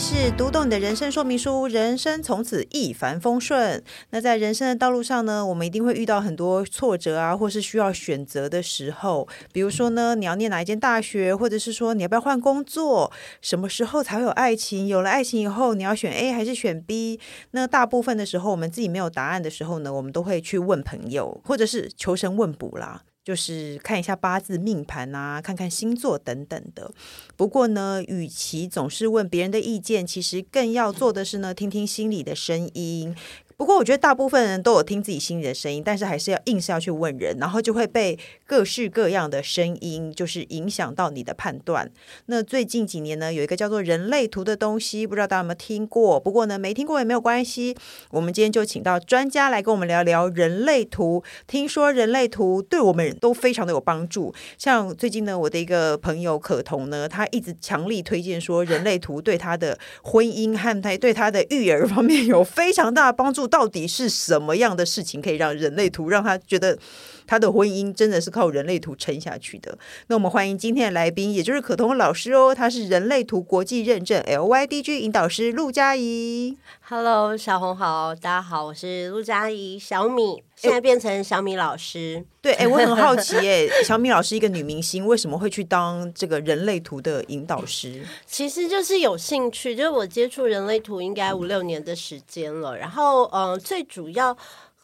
是读懂你的人生说明书，人生从此一帆风顺。那在人生的道路上呢，我们一定会遇到很多挫折啊，或是需要选择的时候。比如说呢，你要念哪一间大学，或者是说你要不要换工作，什么时候才会有爱情？有了爱情以后，你要选 A 还是选 B？那大部分的时候，我们自己没有答案的时候呢，我们都会去问朋友，或者是求神问卜啦。就是看一下八字命盘啊，看看星座等等的。不过呢，与其总是问别人的意见，其实更要做的是呢，听听心里的声音。不过，我觉得大部分人都有听自己心里的声音，但是还是要硬是要去问人，然后就会被各式各样的声音就是影响到你的判断。那最近几年呢，有一个叫做人类图的东西，不知道大家有没有听过？不过呢，没听过也没有关系。我们今天就请到专家来跟我们聊聊人类图。听说人类图对我们都非常的有帮助。像最近呢，我的一个朋友可彤呢，他一直强力推荐说，人类图对他的婚姻和他对他的育儿方面有非常大的帮助。到底是什么样的事情可以让人类图让他觉得他的婚姻真的是靠人类图撑下去的？那我们欢迎今天的来宾，也就是可彤老师哦，他是人类图国际认证 LYDG 引导师陆佳怡。Hello，小红好，大家好，我是陆佳怡，小米现在变成小米老师。欸、对，哎，我很好奇，哎，小米老师一个女明星，为什么会去当这个人类图的引导师？其实就是有兴趣，就是我接触人类图应该五六年的时间了，然后，嗯、呃，最主要。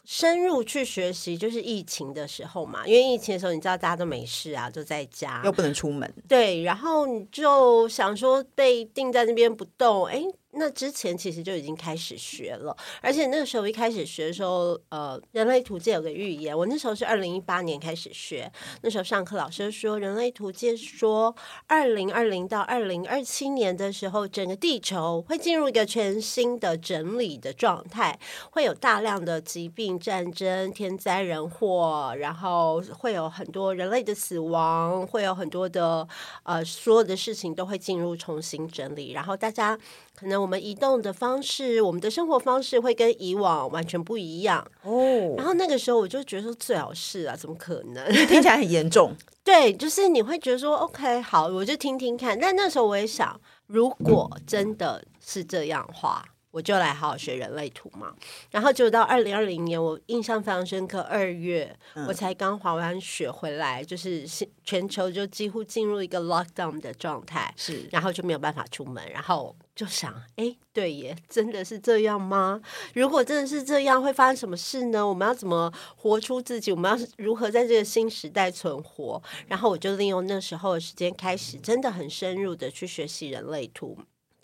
深入去学习，就是疫情的时候嘛，因为疫情的时候，你知道大家都没事啊，就在家，又不能出门，对，然后你就想说被定在那边不动，哎。那之前其实就已经开始学了，而且那个时候一开始学的时候，呃，人类图界有个预言，我那时候是二零一八年开始学，那时候上课老师说，人类图界说，二零二零到二零二七年的时候，整个地球会进入一个全新的整理的状态，会有大量的疾病、战争、天灾人祸，然后会有很多人类的死亡，会有很多的呃，所有的事情都会进入重新整理，然后大家。可能我们移动的方式，我们的生活方式会跟以往完全不一样哦。然后那个时候我就觉得说最好是啊，怎么可能？听起来很严重。对，就是你会觉得说 OK 好，我就听听看。但那时候我也想，如果真的是这样的话，我就来好好学人类图嘛。然后就到二零二零年，我印象非常深刻，二月我才刚滑完雪回来，就是全球就几乎进入一个 lockdown 的状态，是，然后就没有办法出门，然后。就想，哎，对耶，真的是这样吗？如果真的是这样，会发生什么事呢？我们要怎么活出自己？我们要如何在这个新时代存活？然后我就利用那时候的时间，开始真的很深入的去学习人类图。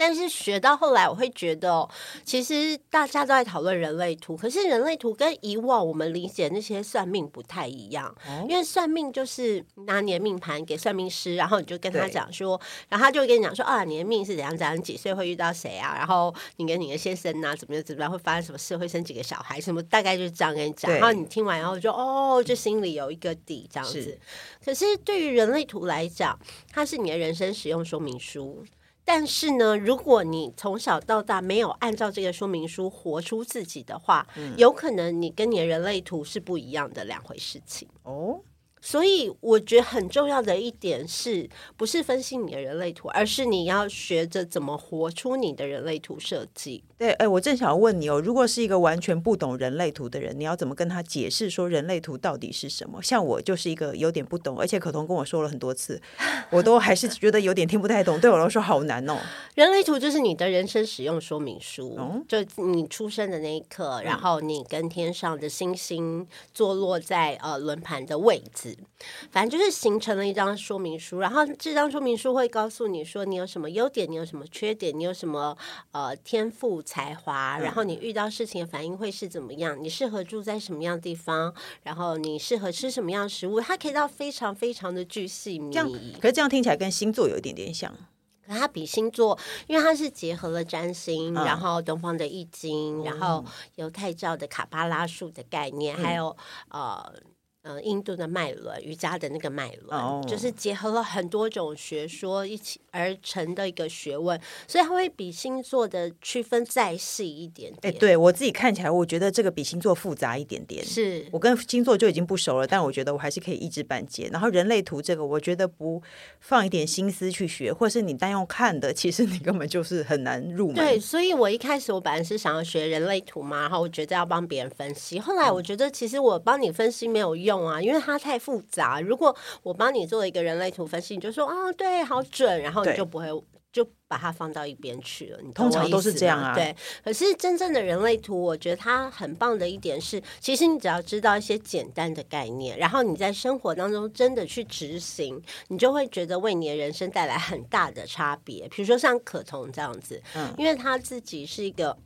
但是学到后来，我会觉得，其实大家都在讨论人类图，可是人类图跟以往我们理解那些算命不太一样。因为算命就是拿你的命盘给算命师，然后你就跟他讲说，然后他就会跟你讲说，啊，你的命是怎样怎样，你几岁会遇到谁啊？然后你跟你的先生啊，怎么样怎么样，会发生什么事，会生几个小孩，什么大概就是这样跟你讲。然后你听完然后就哦，就心里有一个底这样子。可是对于人类图来讲，它是你的人生使用说明书。但是呢，如果你从小到大没有按照这个说明书活出自己的话，嗯，有可能你跟你的人类图是不一样的两回事情哦。所以我觉得很重要的一点是，不是分析你的人类图，而是你要学着怎么活出你的人类图设计。对，哎，我正想要问你哦，如果是一个完全不懂人类图的人，你要怎么跟他解释说人类图到底是什么？像我就是一个有点不懂，而且可彤跟我说了很多次，我都还是觉得有点听不太懂，对我来说好难哦。人类图就是你的人生使用说明书，嗯、就你出生的那一刻，然后你跟天上的星星坐落在呃轮盘的位置，反正就是形成了一张说明书。然后这张说明书会告诉你说你有什么优点，你有什么缺点，你有什么呃天赋。才华，然后你遇到事情的反应会是怎么样？你适合住在什么样的地方？然后你适合吃什么样的食物？它可以到非常非常的巨细靡遗。可是这样听起来跟星座有一点点像。可它比星座，因为它是结合了占星，嗯、然后东方的易经，嗯、然后犹太教的卡巴拉术的概念，嗯、还有呃。嗯，印度的脉轮，瑜伽的那个脉轮，oh. 就是结合了很多种学说一起，而成的一个学问，所以它会比星座的区分再细一点点。哎，对我自己看起来，我觉得这个比星座复杂一点点。是我跟星座就已经不熟了，但我觉得我还是可以一知半解。然后人类图这个，我觉得不放一点心思去学，或是你单用看的，其实你根本就是很难入门。对，所以我一开始我本来是想要学人类图嘛，然后我觉得要帮别人分析。后来我觉得其实我帮你分析没有用啊，因为它太复杂。如果我帮你做一个人类图分析，你就说啊，对，好准，然后你就不会。就把它放到一边去了。你通常都是这样啊。对，可是真正的人类图，我觉得它很棒的一点是，其实你只要知道一些简单的概念，然后你在生活当中真的去执行，你就会觉得为你的人生带来很大的差别。比如说像可彤这样子，嗯，因为他自己是一个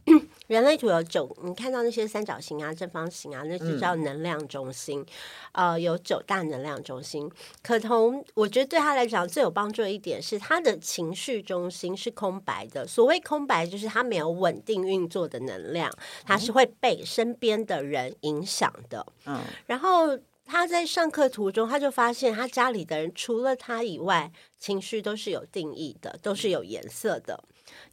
人类图有九，你看到那些三角形啊、正方形啊，那就叫能量中心。嗯、呃，有九大能量中心。可彤，我觉得对他来讲最有帮助的一点是他的情绪中。中心是空白的，所谓空白就是他没有稳定运作的能量，他是会被身边的人影响的。嗯，然后他在上课途中，他就发现他家里的人除了他以外，情绪都是有定义的，都是有颜色的。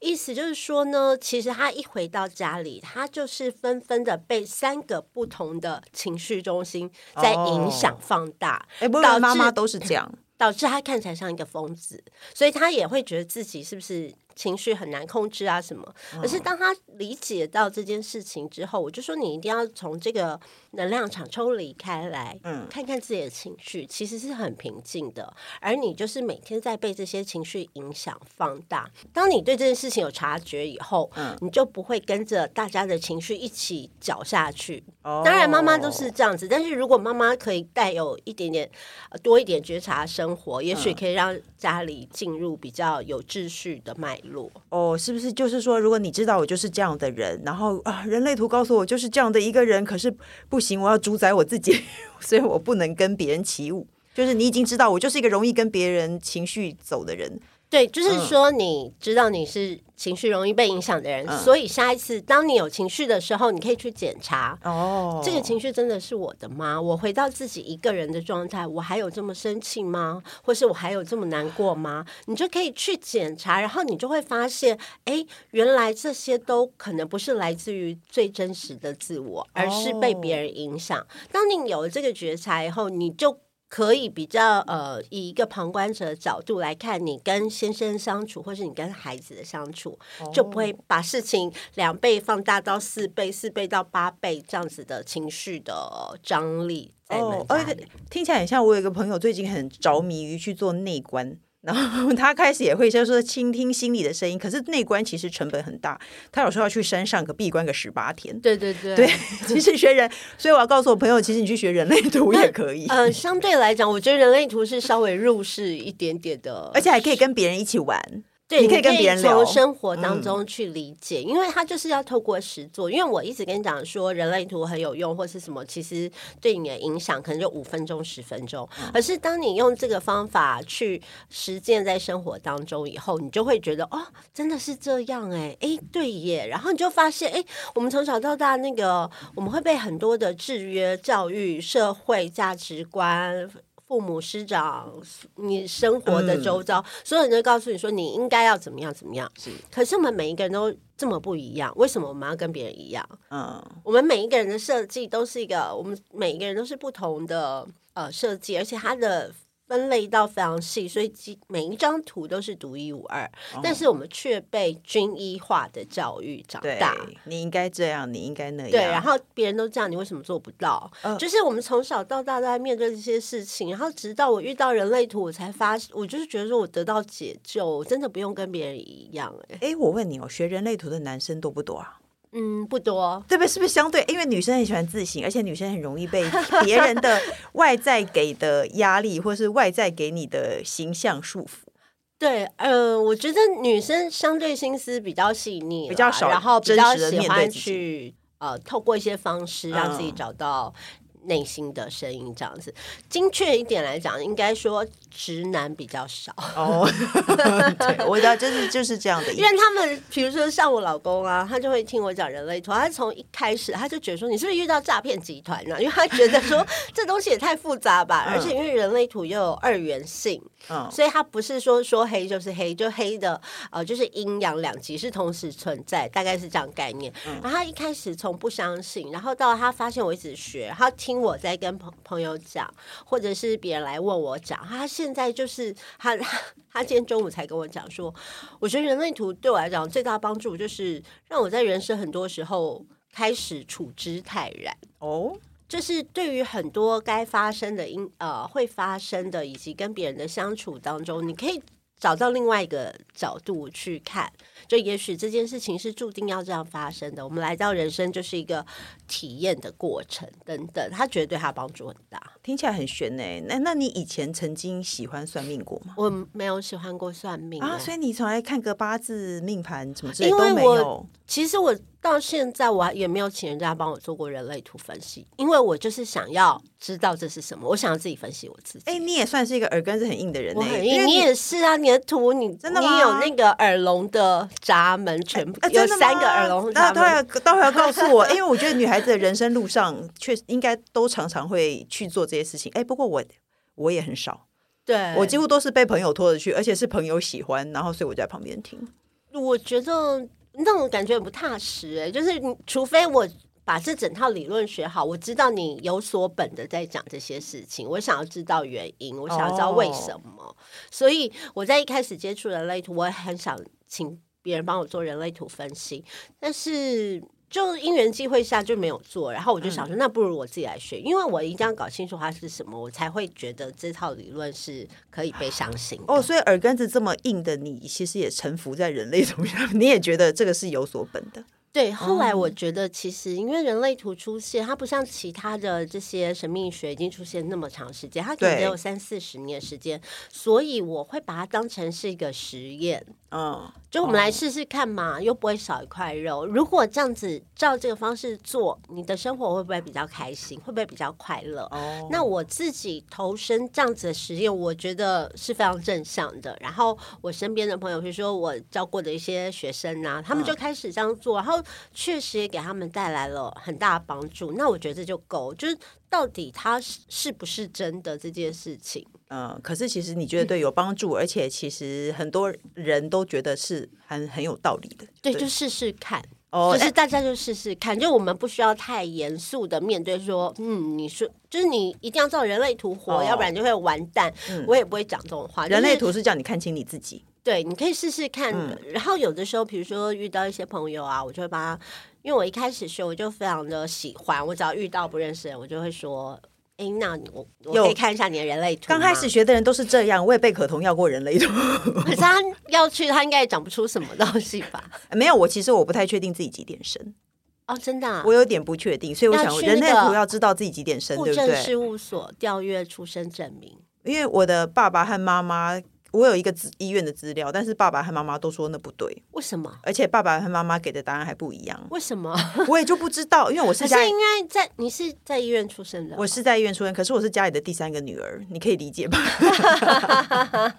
意思就是说呢，其实他一回到家里，他就是纷纷的被三个不同的情绪中心在影响放大。哎、哦，不是妈妈都是这样。导致他看起来像一个疯子，所以他也会觉得自己是不是情绪很难控制啊什么？可是当他理解到这件事情之后，我就说你一定要从这个能量场抽离开来，嗯，看看自己的情绪其实是很平静的，而你就是每天在被这些情绪影响放大。当你对这件事情有察觉以后，嗯，你就不会跟着大家的情绪一起搅下去。当然，妈妈都是这样子，但是如果妈妈可以带有一点点多一点觉察生活，也许可以让家里进入比较有秩序的脉哦，是不是就是说，如果你知道我就是这样的人，然后啊，人类图告诉我就是这样的一个人，可是不行，我要主宰我自己，所以我不能跟别人起舞。就是你已经知道我就是一个容易跟别人情绪走的人。对，就是说你知道你是情绪容易被影响的人，嗯，所以下一次当你有情绪的时候，你可以去检查哦，这个情绪真的是我的吗？我回到自己一个人的状态，我还有这么生气吗？或是我还有这么难过吗？你就可以去检查，然后你就会发现，哎，原来这些都可能不是来自于最真实的自我，而是被别人影响。哦，当你有了这个觉察以后，你就。可以比较呃，以一个旁观者的角度来看，你跟先生相处，或是你跟孩子的相处，就不会把事情两倍放大到四倍、四倍到八倍这样子的情绪的张力在哦。而且听起来很像我有一个朋友最近很着迷于去做内观。然后他开始也会就是说倾听心里的声音，可是内观其实成本很大，他有时候要去山上可闭关个十八天。对对对，对，其实学人，所以我要告诉我朋友，其实你去学人类图也可以。呃，相对来讲，我觉得人类图是稍微入世一点点的，而且还可以跟别人一起玩。对，你可以跟别人从生活当中去理解，嗯，因为他就是要透过实作。因为我一直跟你讲说，人类图很有用，或是什么，其实对你的影响可能就五分钟、十分钟。可是当你用这个方法去实践在生活当中以后，你就会觉得哦，真的是这样哎，哎，对耶。然后你就发现，哎，我们从小到大那个，我们会被很多的制约、教育、社会价值观。父母师长，你生活的周遭，嗯、所有人都告诉你说你应该要怎么样怎么样。是，可是我们每一个人都这么不一样，为什么我们要跟别人一样？嗯，我们每一个人的设计都是一个，我们每一个人都是不同的呃设计，而且它的。分类到非常细，所以每一张图都是独一无二。哦、但是我们却被军医化的教育长大。你应该这样，你应该那样。对，然后别人都这样，你为什么做不到？呃、就是我们从小到大都在面对这些事情，然后直到我遇到人类图，我才发现，我就是觉得说我得到解救，我真的不用跟别人一样。哎，哎，我问你哦，学人类图的男生多不多啊？嗯，不多，对不对？是不是相对？因为女生很喜欢自省，而且女生很容易被别人的 外在给的压力，或是外在给你的形象束缚。对，呃，我觉得女生相对心思比较细腻，比较少，然后比较喜欢去呃，透过一些方式让自己找到内心的声音，这样子。精确一点来讲，应该说直男比较少。哦，对，我知道，就是就是这样的，因为他们比如说像我老公啊，他就会听我讲人类图，他从一开始他就觉得说，你是不是遇到诈骗集团啊？因为他觉得说 这东西也太复杂吧，而且因为人类图又有二元性，嗯，所以他不是说说黑就是黑，就黑的呃就是阴阳两极是同时存在，大概是这样概念。然后他一开始从不相信，然后到他发现我一直学，他听我在跟朋朋友讲，或者是别人来问我讲，他现在就是他 他今天中午才跟我讲说，我觉得人类图对我来讲最大帮助就是让我在人生很多时候开始处之泰然。哦，就是对于很多该发生的因呃会发生的以及跟别人的相处当中，你可以找到另外一个角度去看。就也许这件事情是注定要这样发生的。我们来到人生就是一个体验的过程，等等，他觉得对他帮助很大。听起来很玄呢。那那你以前曾经喜欢算命过吗？我没有喜欢过算命啊，所以你从来看个八字命盘什么之类都没有。其实我到现在我也没有请人家帮我做过人类图分析，因为我就是想要知道这是什么，我想要自己分析我自己。哎，你也算是一个耳根子很硬的人，我很硬，你也是啊，你的图你真的吗？你有那个耳聋的闸门，全部有三个耳聋，那他要都要告诉我，因为我觉得女孩子的人生路上确实应该都常常会去做这些事情。哎，不过我我也很少，对我几乎都是被朋友拖着去，而且是朋友喜欢，然后所以我在旁边听。我觉得。那种感觉不踏实哎，就是除非我把这整套理论学好，我知道你有所本的在讲这些事情，我想要知道原因，我想要知道为什么，哦、所以我在一开始接触人类图，我也很想请别人帮我做人类图分析，但是。就因缘机会下就没有做，然后我就想说，那不如我自己来学，嗯、因为我一定要搞清楚它是什么，我才会觉得这套理论是可以被相信。哦，所以耳根子这么硬的你，其实也臣服在人类手上，你也觉得这个是有所本的。对，后来我觉得其实因为人类图出现，它不像其他的这些神秘学已经出现那么长时间，它可能只有三四十年时间，所以我会把它当成是一个实验。嗯。就我们来试试看嘛，又不会少一块肉。如果这样子照这个方式做，你的生活会不会比较开心？会不会比较快乐？哦，那我自己投身这样子的实验，我觉得是非常正向的。然后我身边的朋友，比如说我教过的一些学生啊，他们就开始这样做，然后确实也给他们带来了很大的帮助。那我觉得这就够，就是到底它是是不是真的这件事情。嗯，可是其实你觉得对有帮助，嗯、而且其实很多人都觉得是很很有道理的。对，对就试试看，哦，就是大家就试试看，就我们不需要太严肃的面对说，嗯，你说就是你一定要照人类图活，哦、要不然就会完蛋。嗯、我也不会讲这种话。人类图是叫你看清你自己，对，你可以试试看。嗯、然后有的时候，比如说遇到一些朋友啊，我就会把他，因为我一开始学，我就非常的喜欢，我只要遇到不认识的人，我就会说。哎，那我我可以看一下你的人类图。刚开始学的人都是这样，我也被可彤要过人类图。可是他 要去，他应该也讲不出什么东西吧？没有，我其实我不太确定自己几点生。哦，真的、啊，我有点不确定，所以我想人类图要知道自己几点生，对不对？事务所调阅出生证明，因为我的爸爸和妈妈。我有一个资医院的资料，但是爸爸和妈妈都说那不对。为什么？而且爸爸和妈妈给的答案还不一样。为什么？我也就不知道，因为我是家里，是因为在你是在医院出生的，我是在医院出生，可是我是家里的第三个女儿，你可以理解吧？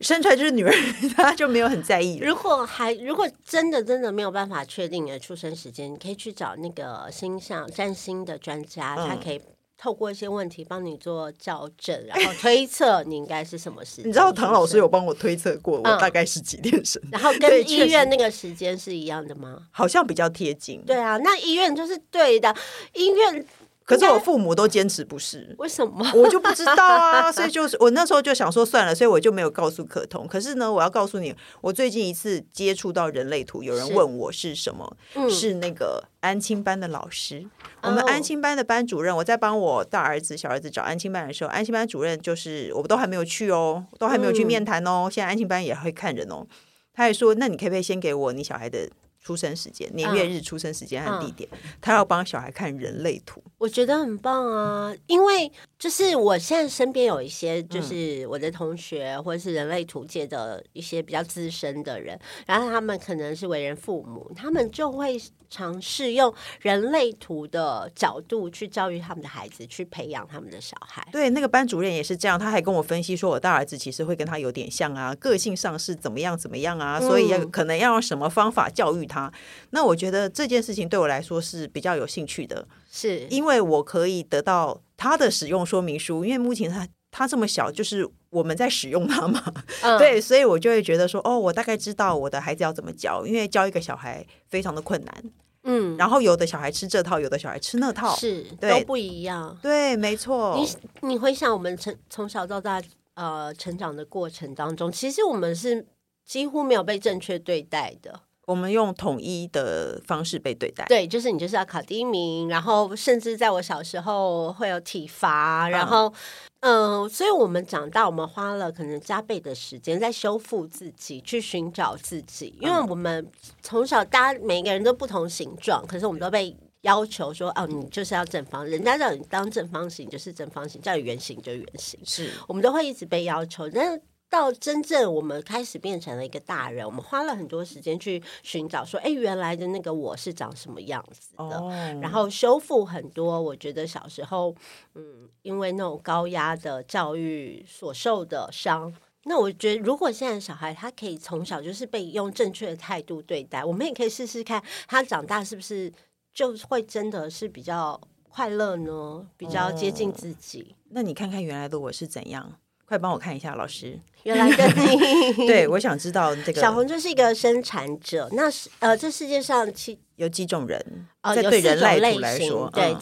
生出来就是女儿，他就没有很在意。如果还如果真的真的没有办法确定你的出生时间，你可以去找那个星象占星的专家，嗯、他可以。透过一些问题帮你做校正，然后推测你应该是什么时间。你知道唐老师有帮我推测过，我大概是几点生，然后 跟医院那个时间是一样的吗？好像比较贴近。对啊，那医院就是对的，医院。可是我父母都坚持不是，为什么？我就不知道啊，所以就是我那时候就想说算了，所以我就没有告诉可彤。可是呢，我要告诉你，我最近一次接触到人类图，有人问我是什么，是，嗯、是那个安亲班的老师。我们安亲班的班主任，我在帮我大儿子、小儿子找安亲班的时候，安亲班主任就是我们都还没有去哦，都还没有去面谈哦。嗯、现在安亲班也会看人哦。他还说，那你可不可以先给我你小孩的出生时间、年月日、出生时间和地点，他要帮小孩看人类图。我觉得很棒啊，因为就是我现在身边有一些，就是我的同学或者是人类图界的一些比较资深的人，然后他们可能是为人父母，他们就会尝试用人类图的角度去教育他们的孩子，去培养他们的小孩。对，那个班主任也是这样，他还跟我分析说，我大儿子其实会跟他有点像啊，个性上是怎么样怎么样啊，所以要可能要用什么方法教育他。那我觉得这件事情对我来说是比较有兴趣的。是因为我可以得到他的使用说明书，因为目前他他这么小，就是我们在使用他嘛，嗯、对，所以我就会觉得说，哦，我大概知道我的孩子要怎么教，因为教一个小孩非常的困难，嗯，然后有的小孩吃这套，有的小孩吃那套，是都不一样，对，没错。你你回想我们从从小到大呃成长的过程当中，其实我们是几乎没有被正确对待的。我们用统一的方式被对待，对，就是你就是要考第一名，然后甚至在我小时候会有体罚，然后嗯、呃，所以我们长大，我们花了可能加倍的时间在修复自己，去寻找自己，因为我们从小大家每个人都不同形状，可是我们都被要求说，哦，你就是要正方，人家叫你当正方形就是正方形，叫你圆形就圆形，是。我们都会一直被要求，但是。到真正我们开始变成了一个大人，我们花了很多时间去寻找，说，哎，原来的那个我是长什么样子的，oh. 然后修复很多。我觉得小时候，嗯，因为那种高压的教育所受的伤，那我觉得如果现在小孩他可以从小就是被用正确的态度对待，我们也可以试试看，他长大是不是就会真的是比较快乐呢？比较接近自己。Oh. 那你看看原来的我是怎样？快帮我看一下，老师。原来跟你 对，我想知道这个小红就是一个生产者。那是呃，这世界上其有几种人？呃，有四种类型。对，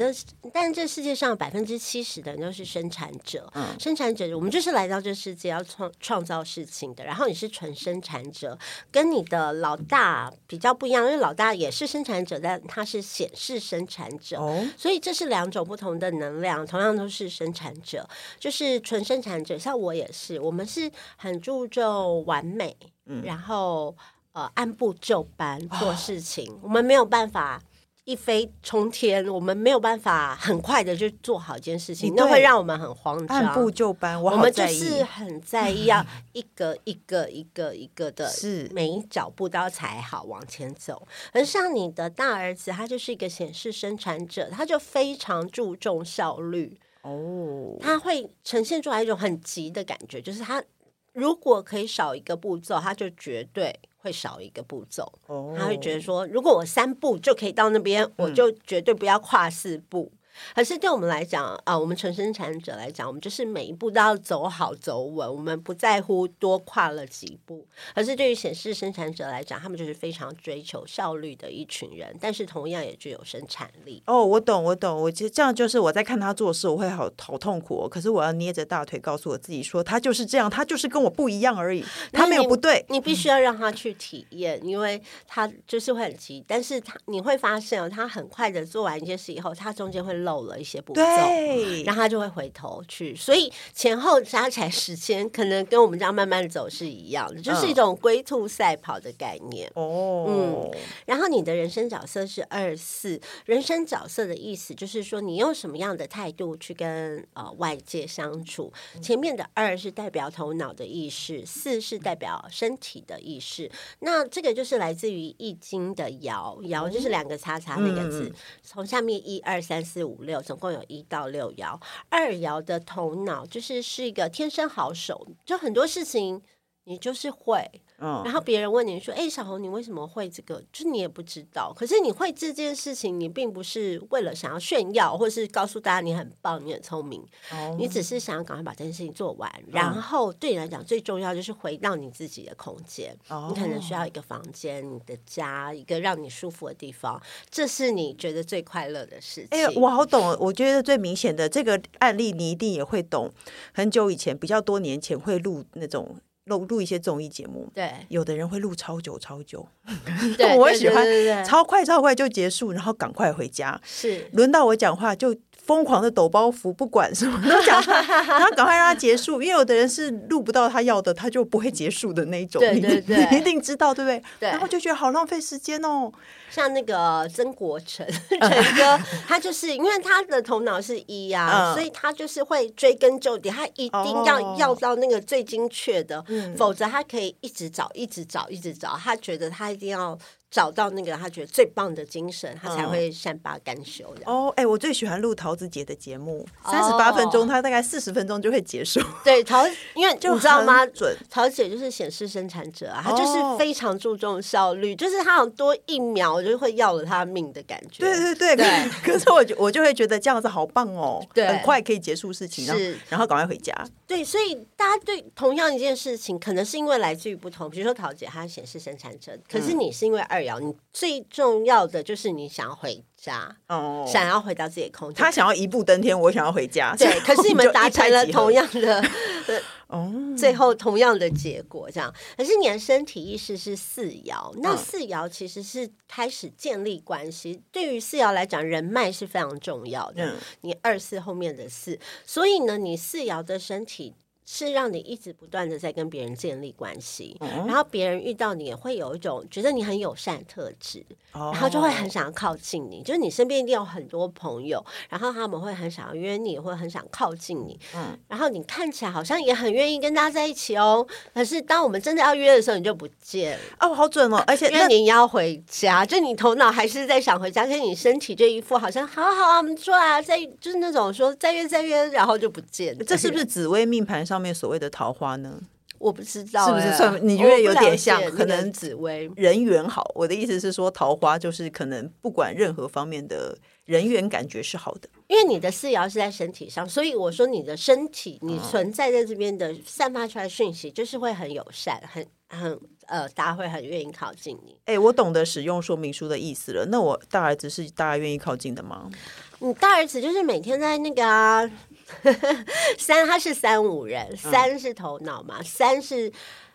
但这世界上百分之七十的人都是生产者。嗯，生产者，我们就是来到这世界要创创造事情的。然后你是纯生产者，跟你的老大比较不一样，因为老大也是生产者，但他是显示生产者。哦，所以这是两种不同的能量，同样都是生产者，就是纯生产者。像我也是，我们是。很注重完美，嗯，然后呃按部就班做事情，哦，我们没有办法一飞冲天，我们没有办法很快的就做好一件事情，那会让我们很慌张。按部就班，我，我们就是很在意要一个一个一个一个的，是每一脚步都要踩好往前走。而像你的大儿子，他就是一个显示生产者，他就非常注重效率哦，他会呈现出来一种很急的感觉，就是他。如果可以少一个步骤，他就绝对会少一个步骤。Oh. 他会觉得说，如果我三步就可以到那边，嗯，我就绝对不要跨四步。可是对我们来讲啊，我们纯生产者来讲，我们就是每一步都要走好走稳，我们不在乎多跨了几步。可是对于显示生产者来讲，他们就是非常追求效率的一群人，但是同样也具有生产力。哦，我懂，我懂，我觉得这样就是我在看他做事，我会好好痛苦哦。可是我要捏着大腿告诉我自己说，他就是这样，他就是跟我不一样而已，他没有不对。你，你必须要让他去体验，因为他就是会很急，但是他你会发现哦，他很快的做完一件事以后，他中间会漏了一些步骤，然后他就会回头去，所以前后加起来时间可能跟我们这样慢慢的走是一样的，就是一种龟兔赛跑的概念。哦，嗯，然后你的人生角色是二四，人生角色的意思就是说你用什么样的态度去跟呃外界相处。前面的二是代表头脑的意识，四是代表身体的意识。那这个就是来自于易经的爻，爻就是两个叉叉那个字，从下面一二三四五六总。共有一到六爻，二爻的头脑就是是一个天生好手，就很多事情你就是会。嗯，然后别人问你说：“哎，小红，你为什么会这个？就是你也不知道。可是你会这件事情，你并不是为了想要炫耀，或是告诉大家你很棒、你很聪明。哦，你只是想要赶快把这件事情做完。然后对你来讲，最重要就是回到你自己的空间。哦，你可能需要一个房间，你的家，一个让你舒服的地方。这是你觉得最快乐的事情。哎，我好懂。我觉得最明显的这个案例，你一定也会懂。很久以前，比较多年前，会录那种。录录一些综艺节目，对，有的人会录超久超久 我也喜欢超快超快就结束，然后赶快回家。是，轮到我讲话就疯狂的抖包袱，不管 什么都讲，然后赶快让他结束。因为有的人是录不到他要的，他就不会结束的那种。对对对，你一定知道，对不对？对。然后就觉得好浪费时间哦。像那个曾国成 陈哥，他就是因为他的头脑是一啊，所以他就是会追根究底，他一定要要到那个最精确的，否则他可以一直找，一直找，一直找。他觉得他一定要。找到那个他觉得最棒的精神，他才会善罢甘休的。哦，哎，我最喜欢录桃子姐的节目，三十八分钟，他大概四十分钟就会结束。对，桃，因为 你知道吗？准，桃姐就是显示生产者啊，她就是非常注重效率，就是她有多一秒就会要了她命的感觉。对对对，可是我就我就会觉得这样子好棒哦，很快可以结束事情，是，然后赶快回家。对，所以大家对同样一件事情，可能是因为来自于不同，比如说桃姐她显示生产者，可是你是因为二。你最重要的就是你想要回家，哦，想要回到自己的空间。他想要一步登天，我想要回家。对，可是你们达成了同样的，哦，最后同样的结果，这样。可是你的身体意识是四爻，那四爻其实是开始建立关系。对于四爻来讲，人脉是非常重要的。你二四后面的四，所以呢，你四爻的身体。是让你一直不断的在跟别人建立关系，嗯、然后别人遇到你也会有一种觉得你很友善的特质，哦、然后就会很想要靠近你。就是你身边一定有很多朋友，然后他们会很想要约你，会很想靠近你。嗯，然后你看起来好像也很愿意跟大家在一起哦。可是当我们真的要约的时候，你就不见哦，好准哦！而且因为你要回家，就你头脑还是在想回家，跟你身体就一副好像好好啊，我们出来啊，再就是那种说再约再约，然后就不见。这是不是紫薇命盘上上面所谓的桃花呢？我不知道，是不是算？你觉得有点像？可能紫薇人缘好。我的意思是说，桃花就是可能不管任何方面的人缘感觉是好的。因为你的四爻是在身体上，所以我说你的身体，你存在在这边的散发出来讯息，就是会很友善，很很呃，大家会很愿意靠近你。哎、欸，我懂得使用说明书的意思了。那我大儿子是大家愿意靠近的吗？你大儿子就是每天在那个啊。三，他是三五人，三是头脑嘛，嗯、三是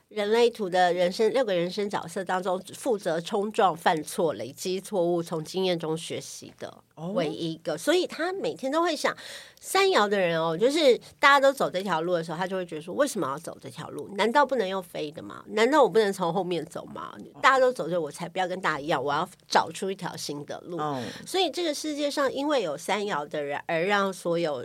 人类图的人生六个人生角色当中负责冲撞、犯错、累积错误、从经验中学习的唯一一个，哦、所以他每天都会想，三爻的人哦，就是大家都走这条路的时候，他就会觉得说，为什么要走这条路？难道不能用飞的吗？难道我不能从后面走吗？大家都走着，我才不要跟大家一样，我要找出一条新的路。哦、所以这个世界上，因为有三爻的人，而让所有。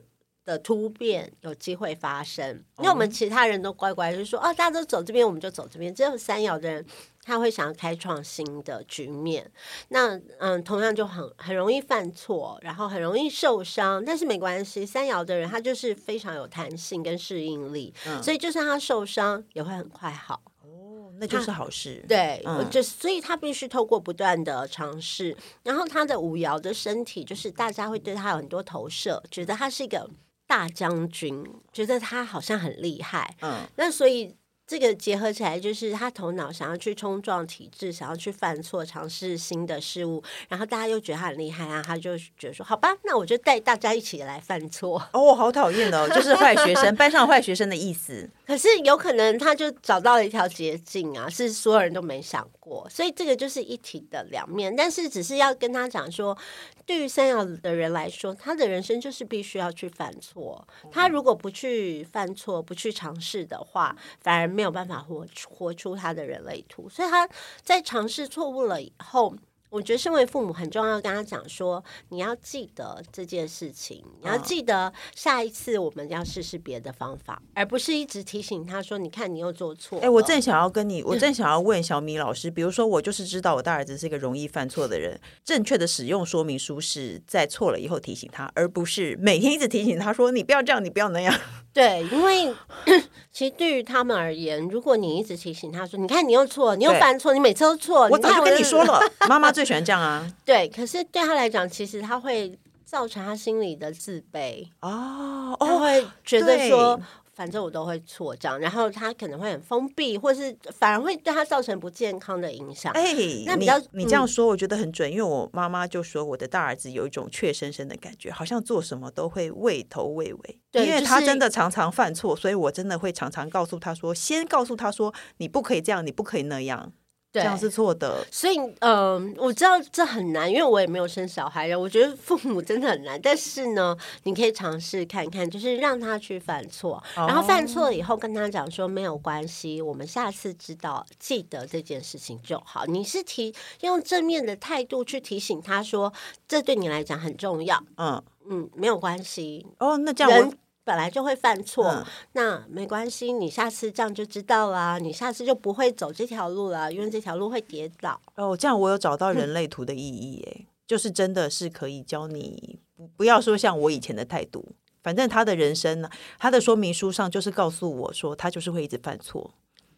的突变有机会发生，因为我们其他人都乖乖就说哦，大家都走这边，我们就走这边。只有三爻的人，他会想要开创新的局面。那嗯，同样就很很容易犯错，然后很容易受伤，但是没关系。三爻的人他就是非常有弹性跟适应力，嗯、所以就算他受伤也会很快好。哦，那就是好事。对，嗯、就所以他必须透过不断的尝试，然后他的五爻的身体就是大家会对他有很多投射，觉得他是一个。大将军觉得他好像很厉害，嗯，那所以这个结合起来，就是他头脑想要去冲撞体制，想要去犯错，尝试新的事物，然后大家又觉得他很厉害啊，他就觉得说，好吧，那我就带大家一起来犯错。哦，好讨厌哦，就是坏学生，班上坏学生的意思。可是有可能他就找到了一条捷径啊，是所有人都没想过，所以这个就是一体的两面。但是只是要跟他讲说，对于三爻的人来说，他的人生就是必须要去犯错。他如果不去犯错，不去尝试的话，反而没有办法活活出他的人类图。所以他在尝试错误了以后。我觉得身为父母很重要，跟他讲说，你要记得这件事情，你要记得下一次我们要试试别的方法，而不是一直提醒他说，你看你又做错。哎，我正想要跟你，我正 想要问小米老师，比如说我就是知道我大儿子是一个容易犯错的人，正确的使用说明书是在错了以后提醒他，而不是每天一直提醒他说，你不要这样，你不要那样。对，因为 其实对于他们而言，如果你一直提醒他说：“你看你又错，你又犯错，你每次都错。”我早就跟你说了，妈妈最喜欢这样啊。对，可是对他来讲，其实他会造成他心里的自卑哦，他会觉得说。反正我都会错这样，然后他可能会很封闭，或是反而会对他造成不健康的影响。哎，那比较你，你这样说，我觉得很准，嗯、因为我妈妈就说我的大儿子有一种怯生生的感觉，好像做什么都会畏头畏尾。对，因为他真的常常犯错，所以我真的会常常告诉他说，先告诉他说，你不可以这样，你不可以那样。这样是错的。所以，嗯、呃，我知道这很难，因为我也没有生小孩。我觉得父母真的很难，但是呢，你可以尝试看看，就是让他去犯错，哦、然后犯错了以后跟他讲说没有关系，我们下次知道记得这件事情就好。你是提用正面的态度去提醒他说，这对你来讲很重要。嗯嗯，没有关系。哦，那这样我。本来就会犯错，嗯、那没关系，你下次这样就知道啦，你下次就不会走这条路了，因为这条路会跌倒。哦，这样我有找到人类图的意义耶，嗯、就是真的是可以教你，不要说像我以前的态度，反正他的人生呢，他的说明书上就是告诉我说，他就是会一直犯错。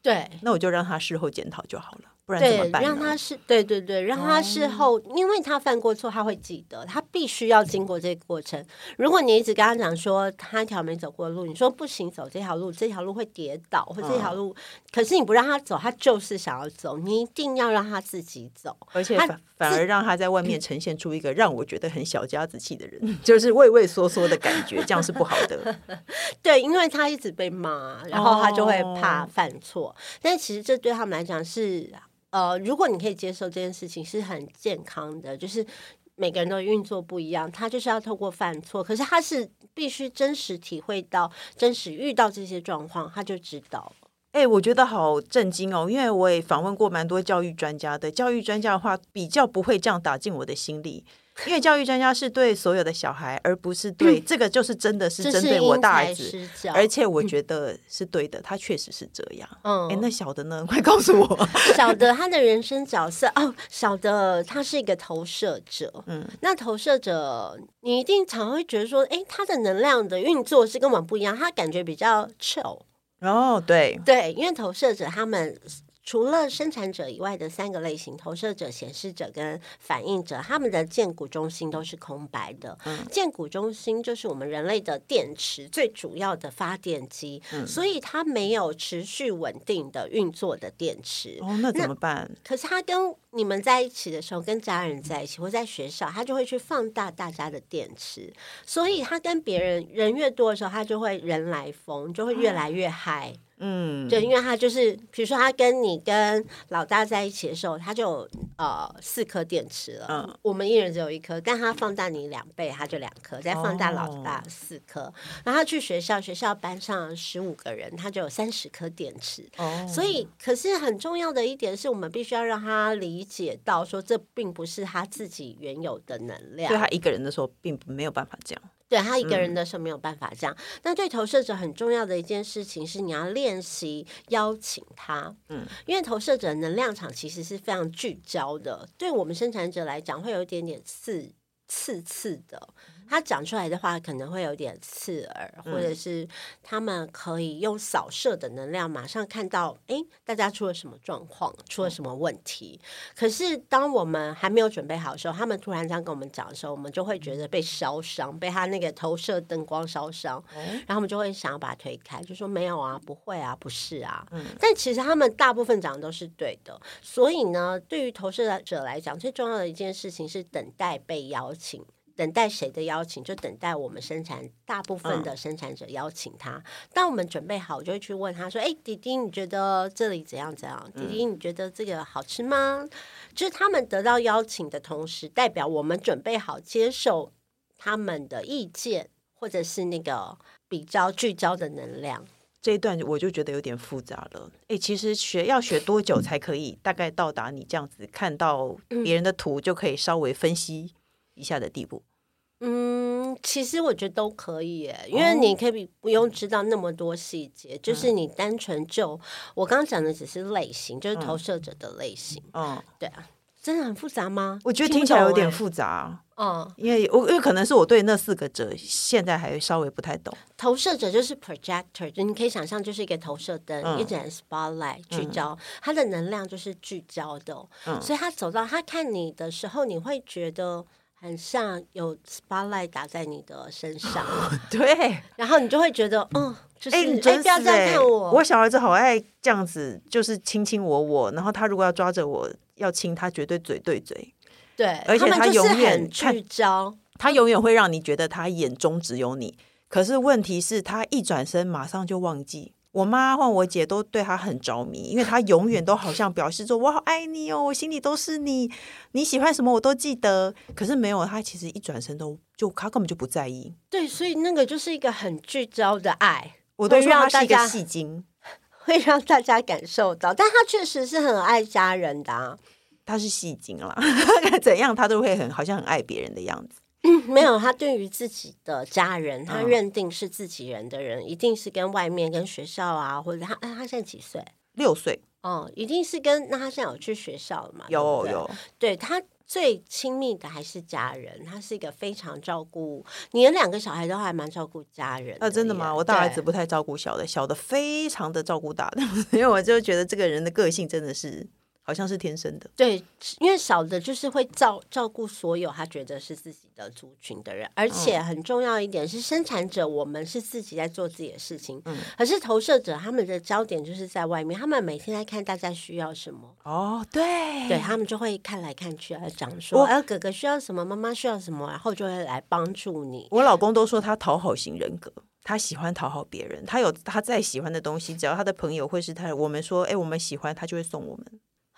对，那我就让他事后检讨就好了。不然怎么办？对，让他是对对对，让他事后，哦、因为他犯过错，他会记得，他必须要经过这个过程。如果你一直跟他讲说他一条没走过的路，你说不行，走这条路，这条路会跌倒，或这条路，哦、可是你不让他走，他就是想要走，你一定要让他自己走，而且反反而让他在外面呈现出一个让我觉得很小家子气的人，就是畏畏缩缩的感觉，这样是不好的。对，因为他一直被骂，然后他就会怕犯错，哦、但其实这对他们来讲是。呃，如果你可以接受这件事情是很健康的，就是每个人的运作不一样，他就是要透过犯错，可是他是必须真实体会到、真实遇到这些状况，他就知道了。哎、我觉得好震惊哦，因为我也访问过蛮多教育专家的，教育专家的话比较不会这样打进我的心里。因为教育专家是对所有的小孩，而不是对这个，就是真的是针对我大儿子，而且我觉得是对的，他确实是这样。嗯，哎，那小的呢？快告诉我，小的他的人生角色哦，小的他是一个投射者。嗯，那投射者，你一定常会觉得说，哎，他的能量的运作是跟我们不一样，他感觉比较 chill。哦，对对，因为投射者他们。除了生产者以外的三个类型，投射者、显示者跟反应者，他们的荐骨中心都是空白的。嗯，荐骨中心就是我们人类的电池最主要的发电机，嗯，所以它没有持续稳定的运作的电池。哦，那怎么办？可是它跟你们在一起的时候，跟家人在一起或在学校，他就会去放大大家的电池，所以他跟别人人越多的时候，他就会人来疯，就会越来越嗨。嗯嗯，对，因为他就是，比如说他跟你跟老大在一起的时候，他就有呃四颗电池了。嗯，我们一人只有一颗，但他放大你两倍，他就两颗，再放大老大四颗。哦、然后他去学校，学校班上十五个人，他就有三十颗电池。哦，所以可是很重要的一点是我们必须要让他理解到，说这并不是他自己原有的能量。对他一个人的时候，并没有办法这样。对他一个人的时候没有办法这样，那、嗯、对投射者很重要的一件事情是，你要练习邀请他，嗯，因为投射者能量场其实是非常聚焦的，对我们生产者来讲会有一点点刺刺刺的。他讲出来的话可能会有点刺耳，或者是他们可以用扫射的能量马上看到，哎，大家出了什么状况，出了什么问题。可是当我们还没有准备好的时候，他们突然这样跟我们讲的时候，我们就会觉得被烧伤，被他那个投射灯光烧伤，然后我们就会想要把它推开，就说没有啊，不会啊，不是啊。但其实他们大部分讲的都是对的。所以呢，对于投射者来讲，最重要的一件事情是等待被邀请。等待谁的邀请，就等待我们生产大部分的生产者邀请他。嗯、当我们准备好，我就会去问他说：“哎，弟弟，你觉得这里怎样怎样？弟弟，你觉得这个好吃吗？”嗯、就是他们得到邀请的同时，代表我们准备好接受他们的意见，或者是那个比较聚焦的能量。这一段我就觉得有点复杂了。哎，其实学要学多久才可以大概到达你这样子看到别人的图就可以稍微分析一下的地步？嗯，其实我觉得都可以耶，因为你可以不用知道那么多细节，哦、就是你单纯就我刚刚讲的只是类型，就是投射者的类型。嗯，对啊，真的很复杂吗？我觉得听起来有点复杂。嗯，因为我因为可能是我对那四个者现在还稍微不太懂。投射者就是 projector，就你可以想象就是一个投射灯，嗯、一盏 spotlight 聚焦，嗯、它的能量就是聚焦的。嗯，所以他走到他看你的时候，你会觉得。很像有 spotlight 打在你的身上，对，然后你就会觉得，嗯，就是哎，你不要这样看我。我小孩子好爱这样子，就是亲亲我我，然后他如果要抓着我要亲他，绝对嘴对嘴。对，而且他永远聚焦，他永远会让你觉得他眼中只有你。可是问题是，他一转身马上就忘记。我妈或我姐都对他很着迷，因为他永远都好像表示说“我好爱你哦，我心里都是你，你喜欢什么我都记得”。可是没有，他其实一转身都就他根本就不在意。对，所以那个就是一个很聚焦的爱，我都说他是一个戏精，会让大家感受到。但他确实是很爱家人的啊，他是戏精啦，怎样他都会很好像很爱别人的样子。嗯，没有，他对于自己的家人，他认定是自己人的人，嗯、一定是跟外面、跟学校啊，或者他，他现在几岁？六岁。哦，一定是跟那他现在有去学校了嘛？有有。对他最亲密的还是家人，他是一个非常照顾你的两个小孩都还蛮照顾家人。那、啊、真的吗？我大儿子不太照顾小的，小的非常的照顾大的，因为我就觉得这个人的个性真的是。好像是天生的，对，因为小的就是会照照顾所有他觉得是自己的族群的人，而且很重要一点是，生产者我们是自己在做自己的事情，嗯，可是投射者他们的焦点就是在外面，他们每天在看大家需要什么，哦，对，对他们就会看来看去，讲说，哎，哥哥需要什么，妈妈需要什么，然后就会来帮助你。我老公都说他讨好型人格，他喜欢讨好别人，他有他再喜欢的东西，只要他的朋友或是他，我们说，哎，我们喜欢，他就会送我们。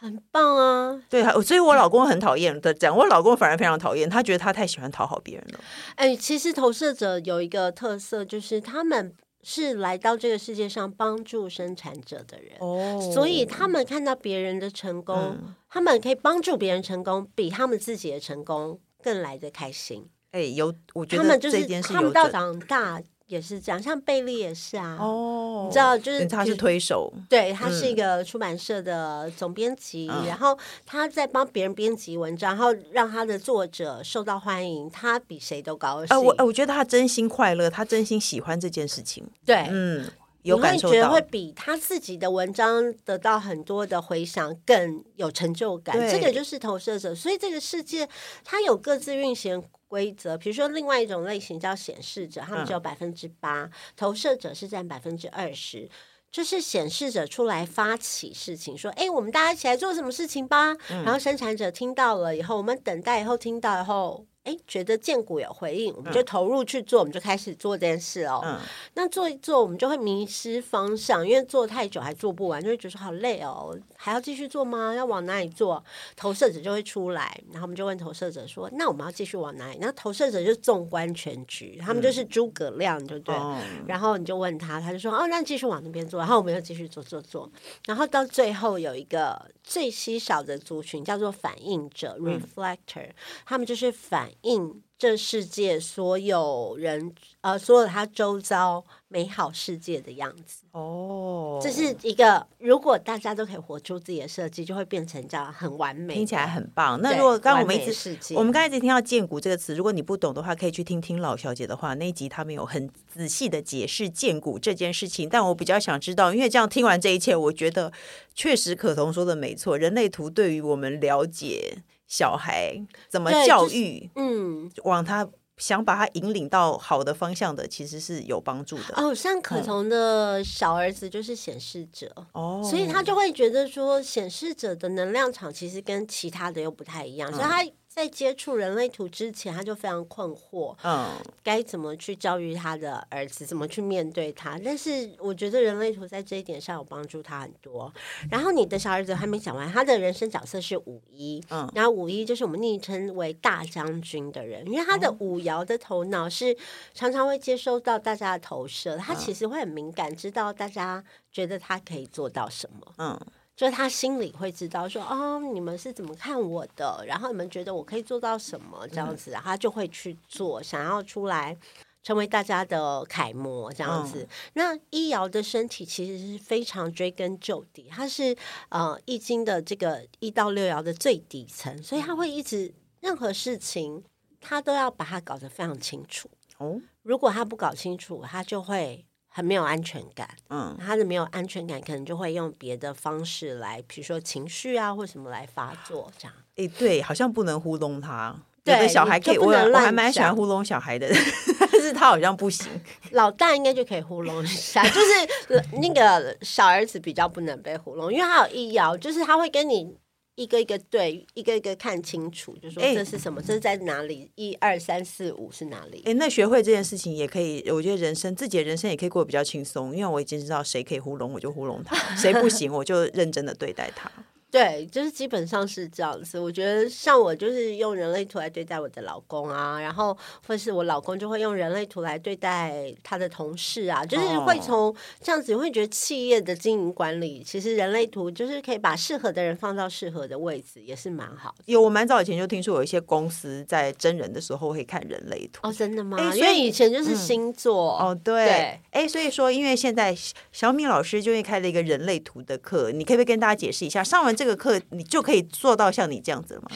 很棒啊！对，所以我老公很讨厌的讲，我老公反而非常讨厌，他觉得他太喜欢讨好别人了。哎，其实投射者有一个特色，就是他们是来到这个世界上帮助生产者的人，哦，所以他们看到别人的成功，嗯，他们可以帮助别人成功，比他们自己的成功更来得开心。哎，有，我觉得他们就是他们到长大。也是这样，像贝利也是啊。哦，你知道，就是他是推手，对，他是一个出版社的总编辑，嗯、然后他在帮别人编辑文章，然后让他的作者受到欢迎，他比谁都高兴。呃、我我觉得他真心快乐，他真心喜欢这件事情。对，嗯，有感受到，你会觉得会比他自己的文章得到很多的回响更有成就感。这个就是投射者，所以这个世界它有各自运行规则，比如说另外一种类型叫显示者，他们只有百分之八，投射者是占百分之二十，就是显示者出来发起事情，说：“哎，我们大家一起来做什么事情吧。嗯”然后生产者听到了以后，我们等待以后听到以后。哎，觉得建股有回应，我们就投入去做，嗯、我们就开始做这件事哦。嗯、那做一做，我们就会迷失方向，因为做太久还做不完，就会觉得好累哦，还要继续做吗？要往哪里做？投射者就会出来，然后我们就问投射者说：“那我们要继续往哪里？”那投射者就纵观全局，他们就是诸葛亮，对不对。嗯、然后你就问他，他就说：“哦，那继续往那边做。”然后我们又继续做做做，然后到最后有一个最稀少的族群叫做反应者 （reflector），、嗯、他们就是反。应这世界所有人，呃，所有他周遭美好世界的样子哦，这是一个。如果大家都可以活出自己的设计，就会变成这样很完美，听起来很棒。那如果刚刚我们一直我们刚才一直听到“建骨”这个词，如果你不懂的话，可以去听听老小姐的话，那一集他们有很仔细的解释建骨这件事情。但我比较想知道，因为这样听完这一切，我觉得确实可彤说的没错，人类图对于我们了解。小孩怎么教育？就是、嗯，往他想把他引领到好的方向的，其实是有帮助的。哦，像可彤的小儿子就是显示者哦，所以他就会觉得说，显示者的能量场其实跟其他的又不太一样，嗯、所以他。在接触人类图之前，他就非常困惑，嗯，该怎么去教育他的儿子，怎么去面对他？但是我觉得人类图在这一点上有帮助他很多。然后你的小儿子还没讲完，他的人生角色是五一，嗯，然后五一就是我们昵称为大将军的人，因为他的五爻的头脑是常常会接收到大家的投射，他其实会很敏感，知道大家觉得他可以做到什么，嗯。就是他心里会知道说，哦，你们是怎么看我的？然后你们觉得我可以做到什么？这样子，他就会去做，想要出来成为大家的楷模，这样子。嗯、那易爻的身体其实是非常追根究底，它是呃易经的这个一到六爻的最底层，所以他会一直任何事情他都要把它搞得非常清楚。哦，如果他不搞清楚，他就会。很没有安全感，嗯，他的没有安全感，可能就会用别的方式来，比如说情绪啊，或什么来发作，这样。哎，对，好像不能糊弄他。对，有的小孩可以，我我还蛮喜欢糊弄小孩的，但是他好像不行。老大应该就可以糊弄一下，就是那个小儿子比较不能被糊弄，因为他有一爻，就是他会跟你一个一个对，一个一个看清楚，就说这是什么，欸、这是在哪里？一二三四五是哪里？哎、欸，那学会这件事情也可以，我觉得人生自己的人生也可以过得比较轻松，因为我已经知道谁可以糊弄我就糊弄他，谁不行我就认真的对待他。对，就是基本上是这样子。我觉得像我就是用人类图来对待我的老公啊，然后或是我老公就会用人类图来对待他的同事啊，就是会从这样子，你会觉得企业的经营管理，其实人类图就是可以把适合的人放到适合的位置，也是蛮好的。有，我蛮早以前就听说有一些公司在真人的时候会看人类图。哦，真的吗？欸、因为以前就是星座。嗯、哦，对。哎对，所以说，因为现在小米老师就会开了一个人类图的课，你可不可以跟大家解释一下？上完这个课，你就可以做到像你这样子了吗？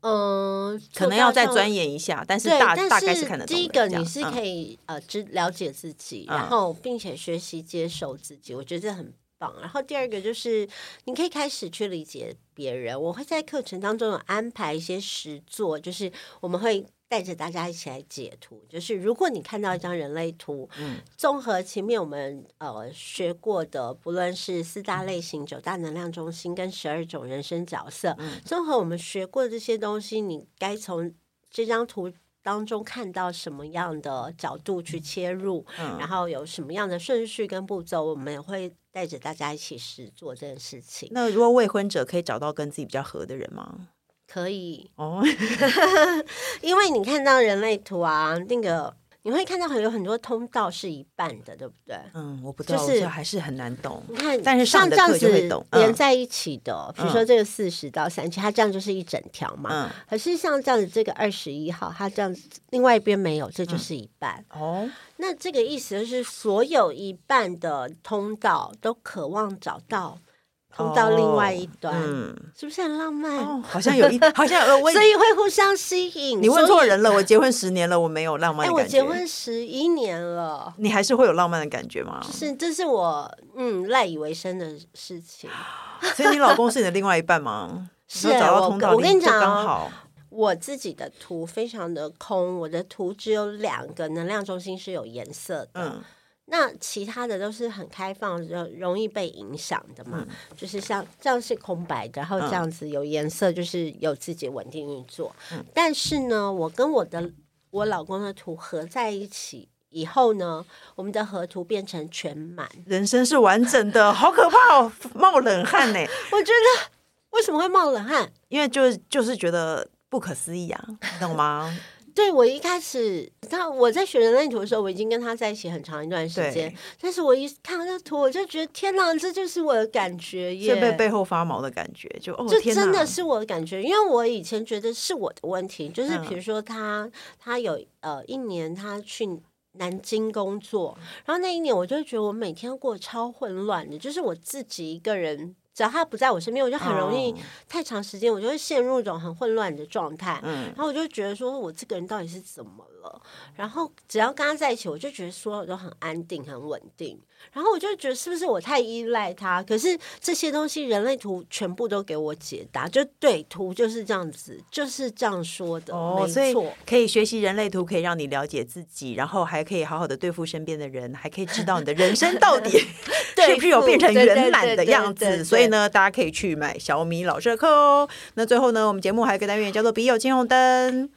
嗯，可能要再钻研一下，但是大大概是看得懂。第一个你是可以、嗯、呃，知了解自己，然后并且学习接受自己，我觉得这很棒。然后第二个就是你可以开始去理解别人。我会在课程当中有安排一些实作，就是我们会。带着大家一起来解图，就是如果你看到一张人类图，嗯，综合前面我们呃学过的，不论是四大类型、九大能量中心跟十二种人生角色，嗯，综合我们学过的这些东西，你该从这张图当中看到什么样的角度去切入，嗯，然后有什么样的顺序跟步骤，我们也会带着大家一起实做这件事情。那如果未婚者可以找到跟自己比较合的人吗？可以哦，因为你看到人类图啊，那个你会看到很有很多通道是一半的，对不对？嗯，我不知道，就是还是很难懂。你看，但是像这样子连在一起的，比如说这个四十到三七，它这样就是一整条嘛。嗯。可是像这样子，这个二十一号，它这样子另外一边没有，这就是一半。哦。那这个意思就是，所有一半的通道都渴望找到。通到另外一端，是不是很浪漫？哦、好像有一，好像有，所以会互相吸引。你问错人了，我结婚十年了，我没有浪漫的感觉。哎、我结婚十一年了，你还是会有浪漫的感觉吗？是，这是我嗯赖以为生的事情。所以你老公是你的另外一半吗？是，找到通道我我跟你讲，刚好我自己的图非常的空，我的图只有两个能量中心是有颜色的。嗯。那其他的都是很开放，就容易被影响的嘛。嗯、就是像这样是空白，然后这样子有颜色，就是有自己稳定运作。嗯、但是呢，我跟我的我老公的图合在一起以后呢，我们的合图变成全满，人生是完整的，好可怕哦，冒冷汗呢。我觉得为什么会冒冷汗？因为就就是觉得不可思议啊，你懂吗？对，我一开始，他我在学人类图的时候，我已经跟他在一起很长一段时间。对但是我一看到这图，我就觉得天哪，这就是我的感觉耶！是被背后发毛的感觉，就哦，就真的是我的感觉。因为我以前觉得是我的问题，就是比如说他，嗯、他有呃一年他去南京工作，然后那一年我就觉得我每天过得超混乱的，就是我自己一个人。只要他不在我身边，我就很容易太长时间，我就会陷入一种很混乱的状态。嗯，然后我就觉得说，我这个人到底是怎么了？然后只要跟他在一起，我就觉得所有都很安定、很稳定。然后我就觉得是不是我太依赖他？可是这些东西人类图全部都给我解答，就对，图就是这样子，就是这样说的。哦，没错，所以可以学习人类图，可以让你了解自己，然后还可以好好的对付身边的人，还可以知道你的人生到底 是不是有变成圆满的样子。所以呢，大家可以去买小米老师的课哦。那最后呢，我们节目还有一个单元叫做“笔友青红灯”。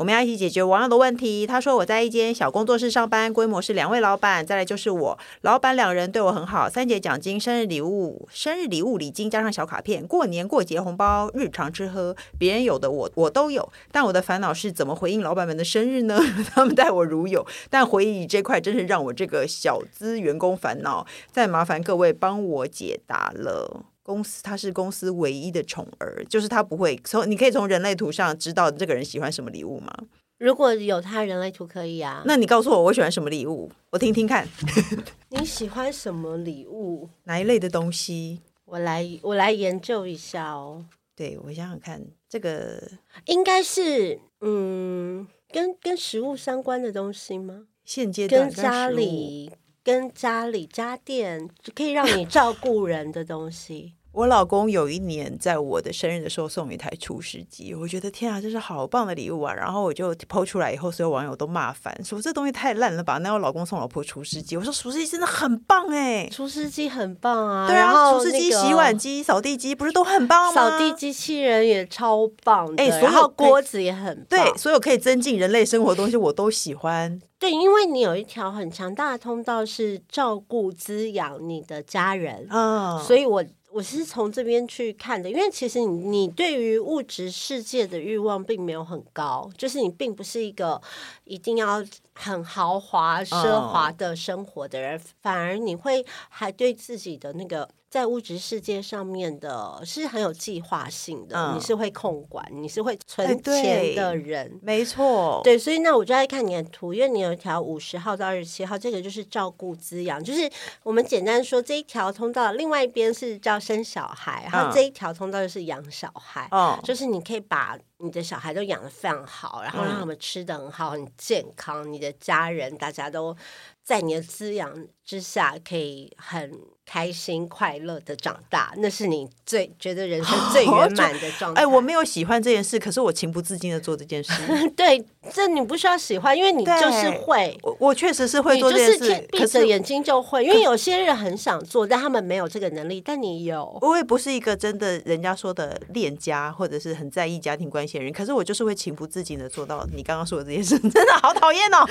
我们要一起解决网友的问题。他说：“我在一间小工作室上班，规模是两位老板，再来就是我。老板两人对我很好，三节奖金、生日礼物、生日礼物礼金加上小卡片，过年过节红包，日常吃喝，别人有的我我都有。但我的烦恼是怎么回应老板们的生日呢？他们待我如有，但回忆这块真是让我这个小资员工烦恼。再麻烦各位帮我解答了。”公司他是公司唯一的宠儿，就是他不会从你可以从人类图上知道这个人喜欢什么礼物吗？如果有他人类图可以啊。那你告诉我我喜欢什么礼物，我听听看。你喜欢什么礼物？哪一类的东西？我来我来研究一下哦。对，我想想看，这个应该是嗯，跟跟食物相关的东西吗？现阶段跟家里跟家里家电可以让你照顾人的东西。我老公有一年在我的生日的时候送我一台厨师机，我觉得天啊，这是好棒的礼物啊！然后我就 PO 出来以后，所有网友都骂翻，说这东西太烂了吧？那我老公送老婆厨师机，我说厨师机真的很棒哎，厨师机很棒啊，对啊，然后厨师机、洗碗机、扫地机不是都很棒吗？扫地机器人也超棒，哎，然后锅子也很棒，对，所有可以增进人类生活的东西我都喜欢。对，因为你有一条很强大的通道是照顾滋养你的家人啊，所以我。我是从这边去看的，因为其实你你对于物质世界的欲望并没有很高，就是你并不是一个一定要很豪华奢华的生活的人，反而你会还对自己的那个。在物质世界上面的是很有计划性的，嗯，你是会控管，你是会存钱的人，哎，没错。对，所以那我就在看你的图，因为你有一条五十号到二十七号，这个就是照顾滋养，就是我们简单说这一条通道，另外一边是叫生小孩，然后这一条通道就是养小孩，嗯，就是你可以把你的小孩都养的非常好，然后让他们吃的很好，很健康，你的家人大家都在你的滋养之下，可以很。开心快乐的长大，那是你最觉得人生最 圆满的状态。哎，我没有喜欢这件事，可是我情不自禁的做这件事。对，这你不需要喜欢，因为你就是会。我我确实是会做这件事，闭着眼睛就会。因为有些人很想做，但他们没有这个能力，但你有。我也不是一个真的人家说的恋家，或者是很在意家庭关系可是我就是会情不自禁的做到你刚刚说的这件事，真的好讨厌哦，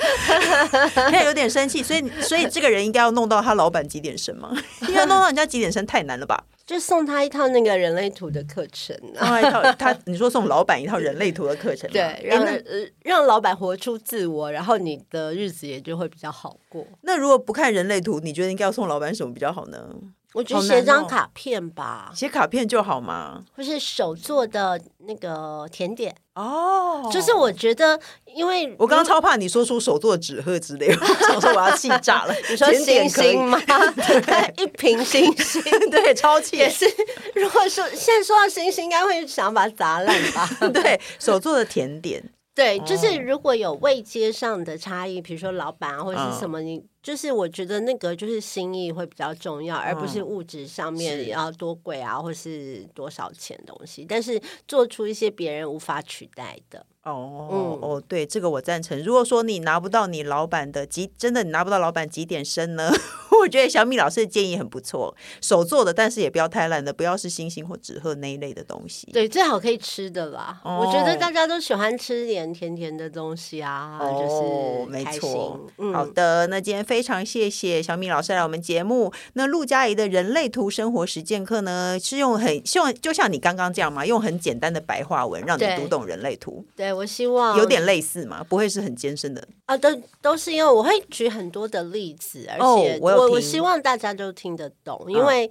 现在有点生气。所以，所以这个人应该要弄到他老板几点生吗？要弄到人家几点生太难了吧？就送他一套那个人类图的课程，啊，一套他你说送老板一套人类图的课程，对，让、欸、让老板活出自我，然后你的日子也就会比较好过。那如果不看人类图，你觉得应该要送老板什么比较好呢？我觉得写张卡片吧，写卡片就好嘛？或是手做的那个甜点哦，就是我觉得，因为我刚刚超怕你说出手做的纸鹤之类，我想说我要气炸了。你说星星吗？对，一瓶星星，对，超气。也是，如果说现在说到星星，应该会想把它砸烂吧？对，手做的甜点，对，就是如果有位阶上的差异，比如说老板啊或者是什么你。就是我觉得那个就是心意会比较重要，而不是物质上面要多贵啊，或是多少钱东西。但是做出一些别人无法取代的。哦、嗯、哦，对，这个我赞成。如果说你拿不到你老板的几，真的你拿不到老板几点升呢？我觉得小米老师的建议很不错，手做的，但是也不要太烂的，不要是星星或纸鹤那一类的东西。对，最好可以吃的啦。哦、我觉得大家都喜欢吃点甜甜的东西啊，哦、就是没错、嗯。好的，那今天非常谢谢小米老师来我们节目。那陆佳怡的人类图生活实践课呢，是用很希望就像你刚刚这样嘛，用很简单的白话文让你读懂人类图。对。对我希望有点类似嘛，不会是很艰深的啊？都都是因为我会举很多的例子，而且我、哦、我，我希望大家都听得懂，因为。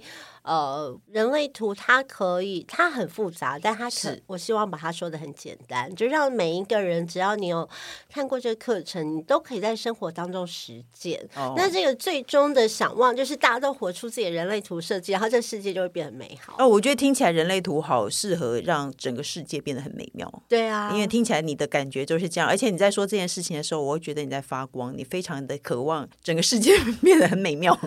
嗯呃，人类图它可以，它很复杂，但它是我希望把它说的很简单，就让每一个人，只要你有看过这个课程，你都可以在生活当中实践。哦、那这个最终的想望，就是大家都活出自己的人类图设计，然后这个世界就会变得美好。哦，我觉得听起来人类图好适合让整个世界变得很美妙。对啊，因为听起来你的感觉就是这样，而且你在说这件事情的时候，我会觉得你在发光，你非常的渴望整个世界 变得很美妙。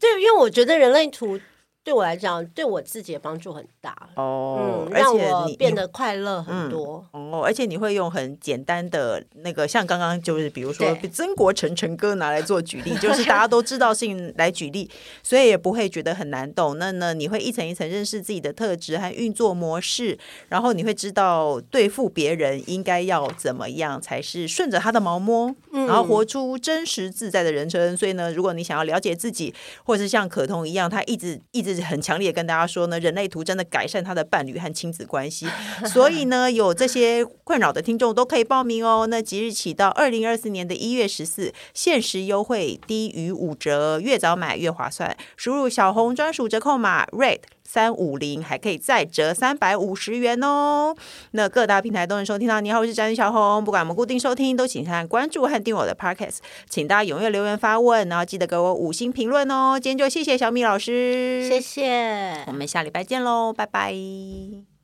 对，因为我觉得人类图。对我来讲，对我自己的帮助很大哦，嗯，让我变得快乐很多，嗯，哦，而且你会用很简单的那个，像刚刚就是比如说曾国成成哥拿来做举例，就是大家都知道性来举例，所以也不会觉得很难懂。那呢，你会一层一层认识自己的特质和运作模式，然后你会知道对付别人应该要怎么样才是顺着他的毛摸，然后活出真实自在的人生。所以呢，如果你想要了解自己，或者是像可彤一样，他一直一直。很强烈跟大家说呢，人类图真的改善他的伴侣和亲子关系，所以呢，有这些困扰的听众都可以报名哦。那即日起到二零二四年的一月十四，限时优惠低于五折，越早买越划算。输入小红专属折扣码 Red。三五零还可以再折三百五十元哦。那各大平台都能收听到。你好，我是宅女小红。不管我们固定收听，都请看关注和订我的 Podcast。请大家踊跃留言发问，然后记得给我五星评论哦。今天就谢谢小米老师，谢谢。我们下礼拜见喽，拜拜。